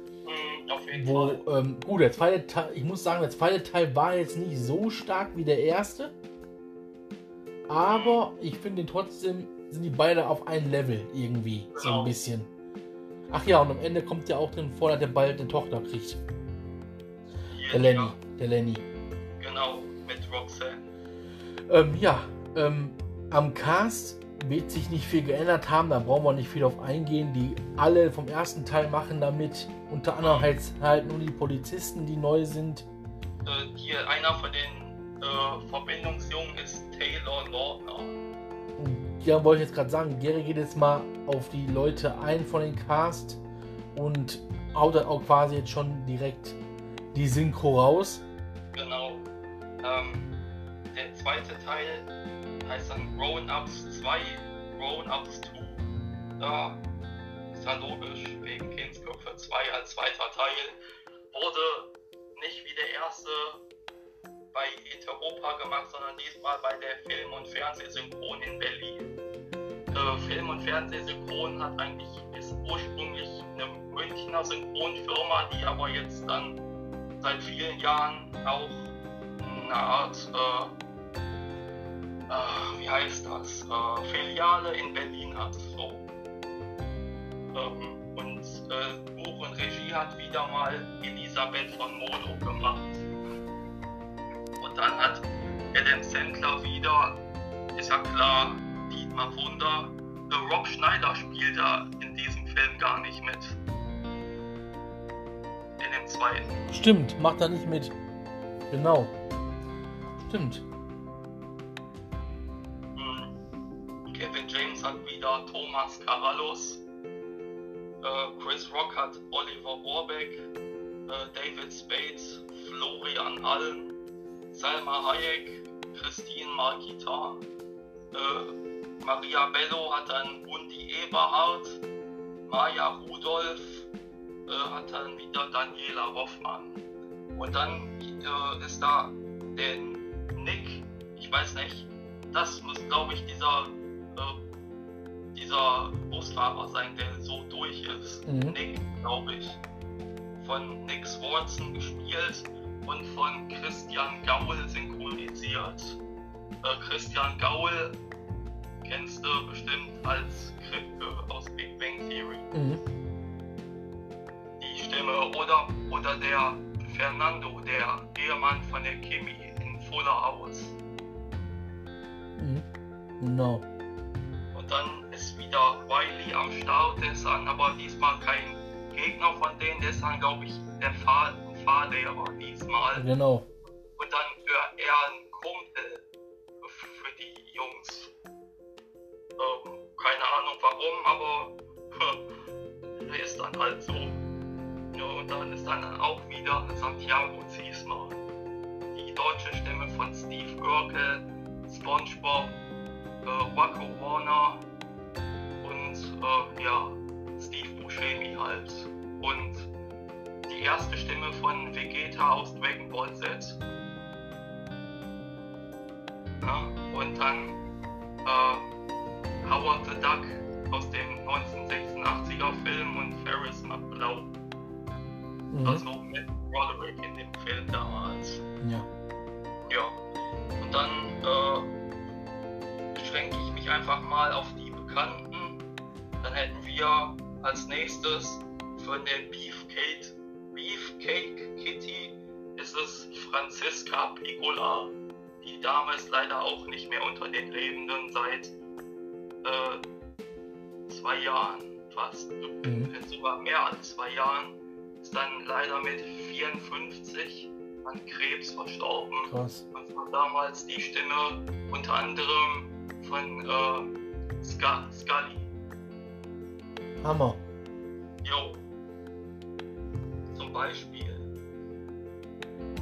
Speaker 2: Auf jeden
Speaker 1: Wo, ähm, gut, der zweite Teil, ich muss sagen, der zweite Teil war jetzt nicht so stark wie der erste. Aber ich finde trotzdem, sind die beide auf ein Level irgendwie. So
Speaker 2: Genau.
Speaker 1: ein bisschen. Ach ja, und am Ende kommt ja auch drin vor, dass der bald eine Tochter kriegt.
Speaker 2: Hier,
Speaker 1: Der Lenny.
Speaker 2: ja,
Speaker 1: Der Lenny.
Speaker 2: Genau, mit Roxanne.
Speaker 1: Ähm, ja, ähm, am Cast wird sich nicht viel geändert haben, da brauchen wir nicht viel auf eingehen. Die alle vom ersten Teil machen damit. Unter anderem halt, halt nur die Polizisten, die neu sind.
Speaker 2: Äh, hier einer von den äh, Verbindungsjungen ist Taylor Lautner.
Speaker 1: Ja, wollte ich jetzt gerade sagen, Gary geht jetzt mal auf die Leute ein von den Cast und haut dann auch quasi jetzt schon direkt die Synchro raus.
Speaker 2: Genau. Ähm, zweite Teil heißt dann Grown Ups 2, Grown Ups 2. Da ist ja logisch, wegen Kindsköpfe 2 als zweiter Teil. Wurde nicht wie der erste bei Europa gemacht, sondern diesmal bei der Film- und Fernsehsynchron in Berlin. Äh, Film- und Fernsehsynchron hat eigentlich ist ursprünglich eine Münchner Synchronfirma, die aber jetzt dann seit vielen Jahren auch eine Art, äh, äh, wie heißt das, äh, Filiale in Berlin hat. So. Ähm, und äh, Buch und Regie hat wieder mal Elisabeth von Molo gemacht. Und dann hat Adam Sandler wieder, ist ja klar, Dietmar Wunder. Äh, Rob Schneider spielt da in diesem Film gar nicht mit. In dem zweiten.
Speaker 1: Stimmt, macht er nicht mit. Genau. Stimmt.
Speaker 2: Wieder Thomas Carvallos. Äh, Chris Rock hat Oliver Warbeck, äh, David Spade, Florian Allen, Salma Hayek, Christine Marquita, äh, Maria Bello hat dann Undi Eberhardt, Maja Rudolph äh, hat dann wieder Daniela Hoffmann. Und dann äh, ist da der Nick, ich weiß nicht, das muss glaube ich dieser, äh, dieser Busfahrer sein, der so durch ist. Mhm. Nick, glaube ich. Von Nick Swanson gespielt und von Christian Gaul synchronisiert. Äh, Christian Gaul kennst du bestimmt als Kripke aus Big Bang Theory. Mhm. Die Stimme oder, oder der Fernando, der Ehemann von der Kimi in Fuller House.
Speaker 1: Mhm. No.
Speaker 2: Und dann wieder Wiley am Start, ist dann aber diesmal kein Gegner von denen, ist dann, glaube ich, der Fahr Fahrlehrer diesmal.
Speaker 1: Genau.
Speaker 2: Und dann wäre er ein Kumpel für die Jungs. Ähm, keine Ahnung warum, aber er ist dann halt so. Ja, und dann ist dann auch wieder Santiago Ziesmer. Die deutsche Stimme von Steve Görkel, SpongeBob, äh, Waco Warner äh, ja, Steve Buscemi halt. Und die erste Stimme von Vegeta aus Dragon Ball Z. Ja, und dann äh, Howard the Duck aus dem 1986er Film und Ferris McBlau. Mhm. Also mit Roderick in dem Film damals.
Speaker 1: Ja.
Speaker 2: Ja. Und dann äh, beschränke ich mich einfach mal auf die Bekannten. Hätten wir als nächstes von der Beefcake, Beefcake Kitty ist es Franziska Piccola. Die Dame ist leider auch nicht mehr unter den Lebenden seit äh, zwei Jahren fast. Mhm. Sogar mehr als zwei Jahren ist dann leider mit 54 an Krebs verstorben.
Speaker 1: Krass.
Speaker 2: Und war damals die Stimme unter anderem von äh, Scully.
Speaker 1: Hammer.
Speaker 2: Jo. Zum Beispiel.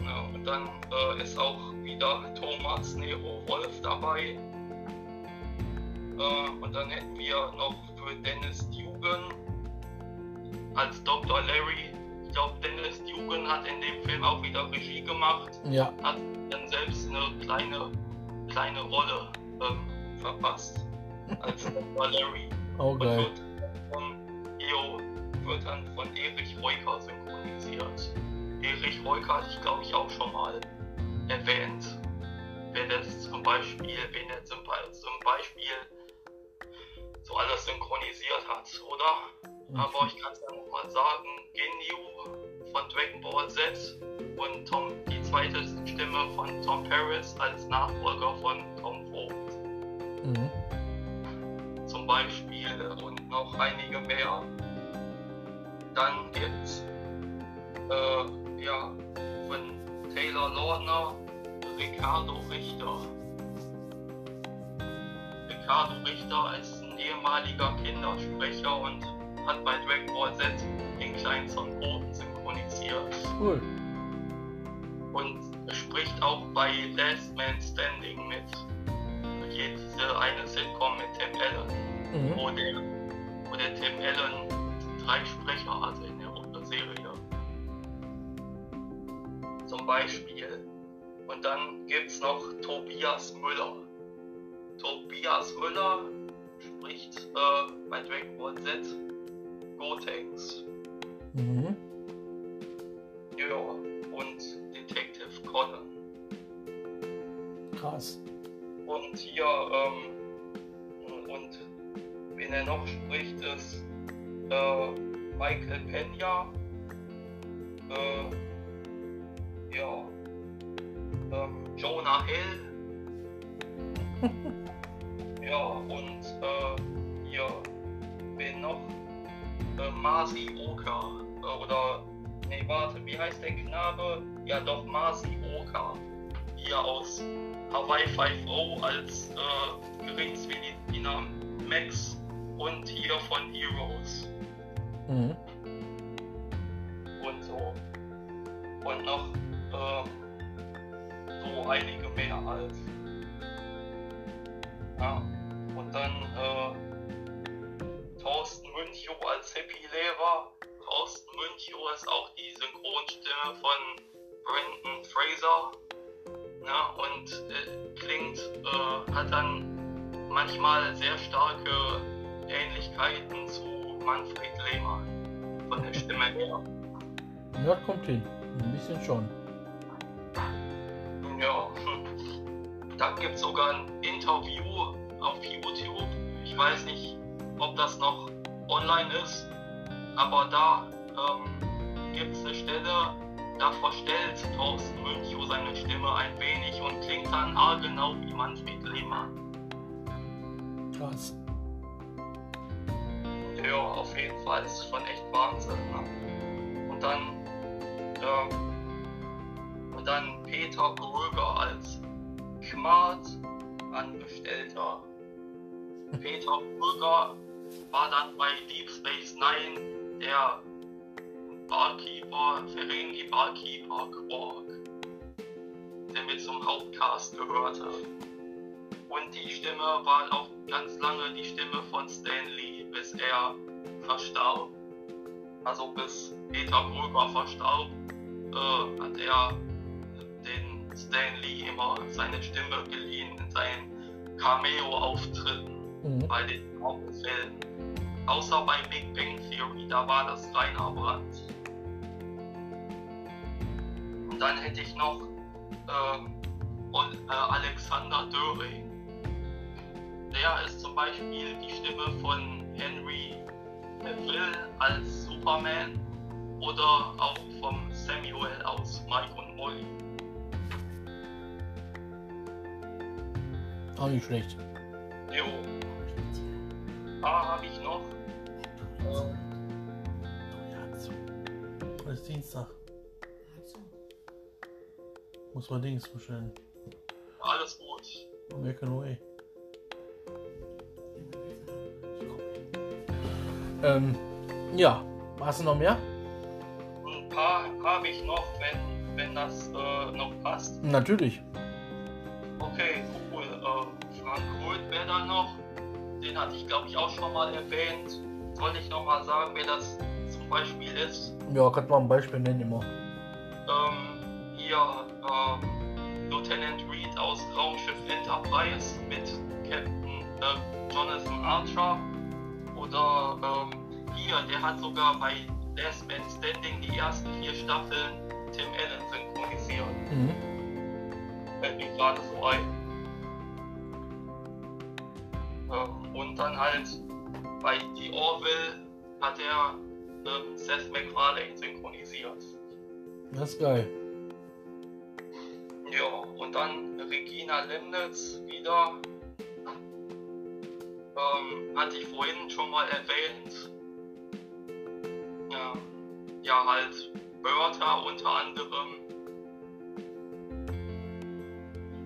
Speaker 2: Ja, und dann äh, ist auch wieder Thomas Nero Wolf dabei. Äh, und dann hätten wir noch für Dennis Dugan als Dr. Larry ich glaube, Dennis Dugan hat in dem Film auch wieder Regie gemacht.
Speaker 1: Ja.
Speaker 2: Hat dann selbst eine kleine, kleine Rolle ähm, verpasst. Als Valerie.
Speaker 1: Oh, geil.
Speaker 2: Und wird EO wird dann von Erich Reuker synchronisiert. Erich Reuker hatte ich glaube ich auch schon mal erwähnt. Wer das zum Beispiel, wen er zum, Beispiel so alles synchronisiert hat, oder? Aber ich kann es ja nochmal sagen, Ginyu von Dragon Ball Z und Tom, die zweite Stimme von Tom Paris als Nachfolger von Tom Vogt. Mhm. Zum Beispiel und noch einige mehr. Dann gibt's äh, ja von Taylor Lautner Ricardo Richter. Ricardo Richter ist ein ehemaliger Kindersprecher und hat bei Dragon Ball Z den kleinen Son Goten synchronisiert.
Speaker 1: Cool.
Speaker 2: Und spricht auch bei Last Man Standing mit. Diese eine Sitcom mit Tim Allen, mhm. wo, der, wo der Tim Allen drei Sprecher hatte in der Serie. Zum Beispiel. Und dann gibt es noch Tobias Müller. Tobias Müller spricht äh, bei Dragon Ball Z Gotenks.
Speaker 1: Mhm.
Speaker 2: Ja, und Detective Conan.
Speaker 1: Krass.
Speaker 2: Und hier, ähm, und wen er noch spricht, ist äh, Michael Pena. Äh, ja, ähm, Jonah Hill. ja, und äh, hier, wen noch? äh, Masi Oka. Äh, oder, nee, warte, wie heißt der Knabe? Ja, doch, Masi Oka. Hier aus Hawaii 5.0 als äh, Gerichtsmediziner Max und hier von Heroes.
Speaker 1: Mhm.
Speaker 2: und so. Und noch ähm, so einige mehr halt. Ja. Und dann äh, Thorsten Münchow als Hippie-Lehrer. Thorsten Münchow ist auch die Synchronstimme von Brandon Fraser. Ja, und äh, klingt, äh, hat dann manchmal sehr starke Ähnlichkeiten zu Manfred Lehmann von der Stimme her.
Speaker 1: Ja, kommt hin. Ein bisschen schon.
Speaker 2: Ja, dann gibt es sogar ein Interview auf YouTube. Ich weiß nicht, ob das noch online ist, aber da ähm, gibt es eine Stelle, da verstellt Thorsten Münchow seine Stimme ein wenig und klingt dann haargenau wie Manfred Lehmann.
Speaker 1: Krass.
Speaker 2: Ja, auf jeden Fall. Das ist schon echt Wahnsinn. Ne? Und dann, ähm, und dann Peter Brügger als Kmart Angestellter. Peter Brügger war dann bei Deep Space Nine der Barkeeper, Ferengi Barkeeper Quark, der mit zum Hauptcast gehörte. Und die Stimme war auch ganz lange die Stimme von Stan Lee, bis er verstarb. Also bis Peter Brügger verstarb, äh, hat er den Stan Lee immer seine Stimme geliehen in seinen Cameo-Auftritten
Speaker 1: Mhm.
Speaker 2: bei den Hauptfilmen. Außer bei Big Bang Theory, da war das reiner Brand. Und dann hätte ich noch und, äh, Alexander Döring. Der ist zum Beispiel die Stimme von Henry Cavill als Superman oder auch vom Samuel aus Mike und Molly.
Speaker 1: Auch nicht schlecht.
Speaker 2: Jo. Da habe ich noch. Ähm,
Speaker 1: Heute ist Dienstag. Muss man Dings bestellen.
Speaker 2: alles gut.
Speaker 1: American Way. Ähm, ja. Hast du noch mehr?
Speaker 2: Ein paar habe ich noch, wenn, wenn das äh, noch passt.
Speaker 1: Natürlich.
Speaker 2: Okay, cool. Äh, Frank Holt wäre da noch. Den hatte ich glaube ich auch schon mal erwähnt. Soll ich noch mal sagen, wer das zum Beispiel ist?
Speaker 1: Ja, kannst mal ein Beispiel nennen immer.
Speaker 2: Ähm, hier ähm, Lieutenant Reed aus Raumschiff Enterprise mit Captain äh, Jonathan Archer. Oder ähm, hier, der hat sogar bei Last Man Standing die ersten vier Staffeln Tim Allen synchronisiert.
Speaker 1: Mhm.
Speaker 2: fällt mir gerade so ein. Ähm, und dann halt bei The Orville hat er ähm, Seth MacFarlane synchronisiert.
Speaker 1: Das ist geil.
Speaker 2: Ja, und dann Regina Lemnitz wieder. Ähm, hatte ich vorhin schon mal erwähnt. Ja, halt Bertha unter anderem.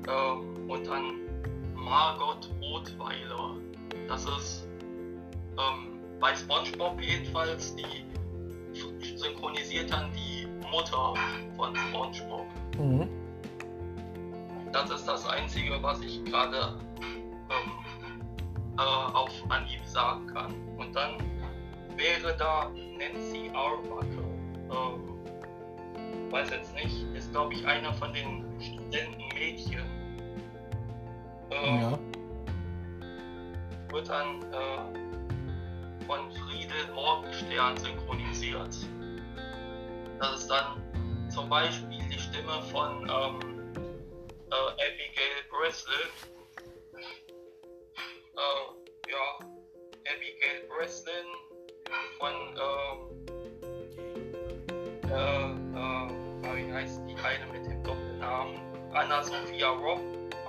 Speaker 2: Ähm, und dann Margot Rothweiler. Das ist ähm, bei SpongeBob jedenfalls die synchronisiert dann die Mutter von SpongeBob.
Speaker 1: Mhm.
Speaker 2: Das ist das Einzige, was ich gerade ähm, äh, auf Anhieb sagen kann. Und dann wäre da Nancy Arbuckle. Ähm, weiß jetzt nicht, ist glaube ich einer von den Studentenmädchen. Ähm,
Speaker 1: Ja.
Speaker 2: Wird dann äh, von Friedel Morgenstern synchronisiert. Das ist dann zum Beispiel die Stimme von ähm, äh, Abigail Breslin. Äh, ja, Abigail Breslin von wie heißt die eine mit dem Doppelnamen? Anna Sophia Robb,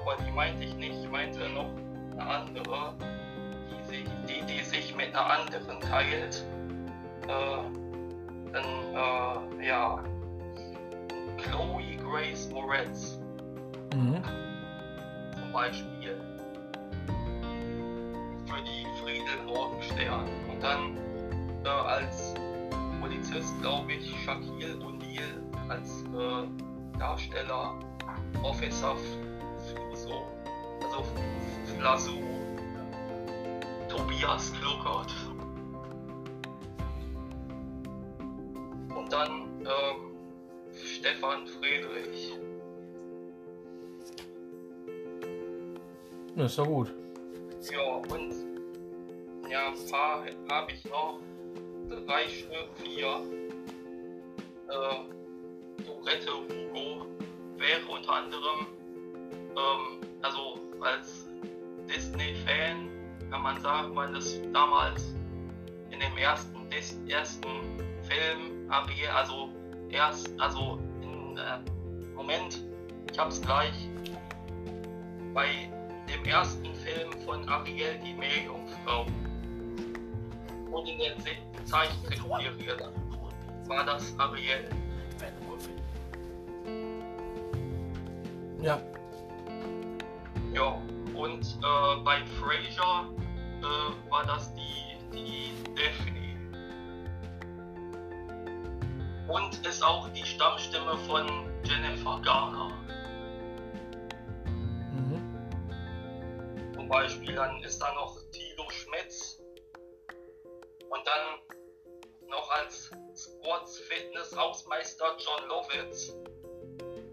Speaker 2: aber die meinte ich nicht, ich meinte noch eine andere, die, sich, die, die sich mit einer anderen teilt. Äh, dann, äh, ja, Chloe Grace Moretz
Speaker 1: Mhm.
Speaker 2: zum Beispiel für die Friedel Morgenstern. Und dann äh, als glaube ich, Shaquille O'Neal als äh, Darsteller Professor Fluso, also Flasu, Tobias Kluckert. Und dann ähm, Stefan Friedrich.
Speaker 1: Das ist ja gut.
Speaker 2: Ja, und ja, ein paar habe ich noch. Stück, vier. Äh, Dorette Hugo wäre unter anderem, ähm, also als Disney-Fan kann man sagen, weil es damals in dem ersten, des, ersten Film also erst, also in äh, Moment, ich hab's gleich, bei dem ersten Film von Ariel die Meerjungfrau der Zeichentrickserie war das Ariel.
Speaker 1: Ja.
Speaker 2: Ja, und äh, bei Frasier äh, war das die, die Daphne. Und ist auch die Stammstimme von Jennifer Garner.
Speaker 1: Mhm.
Speaker 2: Zum Beispiel, dann ist da noch dann noch als Sports Fitness Hausmeister John Lovitz.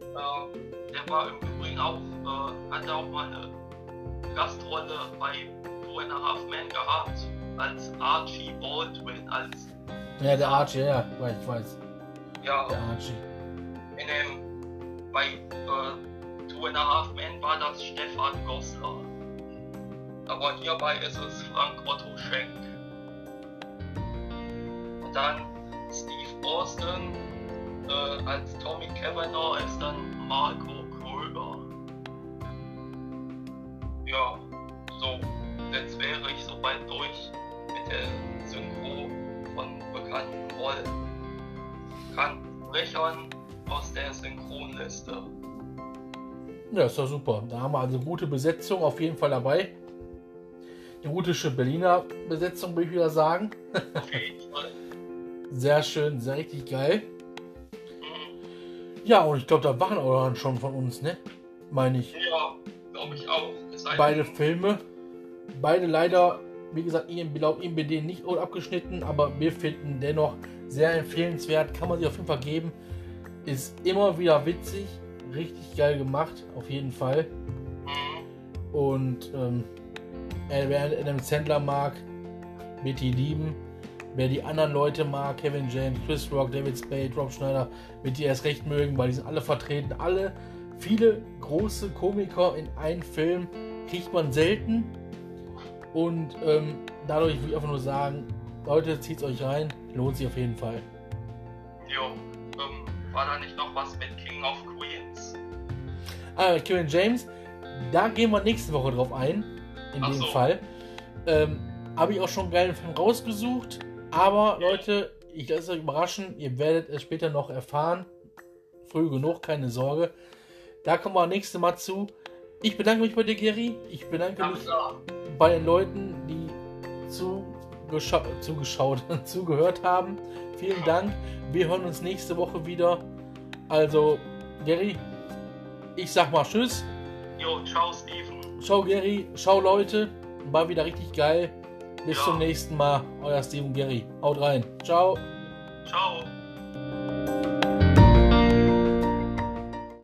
Speaker 2: Äh, der war im Übrigen auch, äh, hatte auch mal eine Gastrolle bei Two and a Half Men gehabt. Als Archie Baldwin, als
Speaker 1: Ja, der Archie, ja, ich weiß.
Speaker 2: ja,
Speaker 1: Der Archie.
Speaker 2: in dem bei äh, Two and a Half Men war das Stefan Goslar. Aber hierbei ist es Frank Otto Schenk. Dann Steve Austin äh, als Tommy Cavanaugh ist dann Marco Kröger. Ja, so, jetzt wäre ich soweit durch mit der Synchro von bekannten Rollen. Sprechern aus der Synchronliste.
Speaker 1: Ja, ist doch super. Da haben wir also gute Besetzung auf jeden Fall dabei. Die gute Berliner Besetzung, würde ich wieder sagen.
Speaker 2: Auf jeden Fall.
Speaker 1: Sehr schön, sehr richtig geil. Ja, und ich glaube, da waren auch dann schon von uns, ne? Meine ich.
Speaker 2: Ja, glaube ich auch.
Speaker 1: Beide Filme. Beide leider, wie gesagt, IMB, laut IMBD nicht abgeschnitten, aber wir finden dennoch sehr empfehlenswert. Kann man sich auf jeden Fall geben. Ist immer wieder witzig. Richtig geil gemacht, auf jeden Fall.
Speaker 2: Mhm.
Speaker 1: Und ähm, äh, wer Adam Sandler mag, wird die lieben. Wer die anderen Leute mag, Kevin James, Chris Rock, David Spade, Rob Schneider, wird die erst recht mögen, weil die sind alle vertreten. Alle, viele große Komiker in einem Film kriegt man selten. Und ähm, dadurch will ich einfach nur sagen, Leute, zieht euch rein, lohnt sich auf jeden Fall.
Speaker 2: Jo, ähm, war da nicht noch was mit King of Queens?
Speaker 1: Ah, Kevin James, da gehen wir nächste Woche drauf ein. In
Speaker 2: Ach
Speaker 1: dem
Speaker 2: so.
Speaker 1: Fall. Ähm, Habe ich auch schon einen geilen Film rausgesucht. Aber Leute, ich lasse euch überraschen. Ihr werdet es später noch erfahren. Früh genug, keine Sorge. Da kommen wir nächste Mal zu. Ich bedanke mich bei dir, Gary. Ich bedanke
Speaker 2: Ja,
Speaker 1: mich
Speaker 2: klar.
Speaker 1: bei den Leuten, die zugescha zugeschaut und zugehört haben. Vielen Dank. Wir hören uns nächste Woche wieder. Also, Gary, ich sag mal Tschüss.
Speaker 2: Jo, ciao, Steven.
Speaker 1: Ciao Gary, ciao Leute. War wieder richtig geil. Bis
Speaker 2: ja.
Speaker 1: zum nächsten Mal. Euer Steven Gary. Haut rein. Ciao.
Speaker 2: Ciao.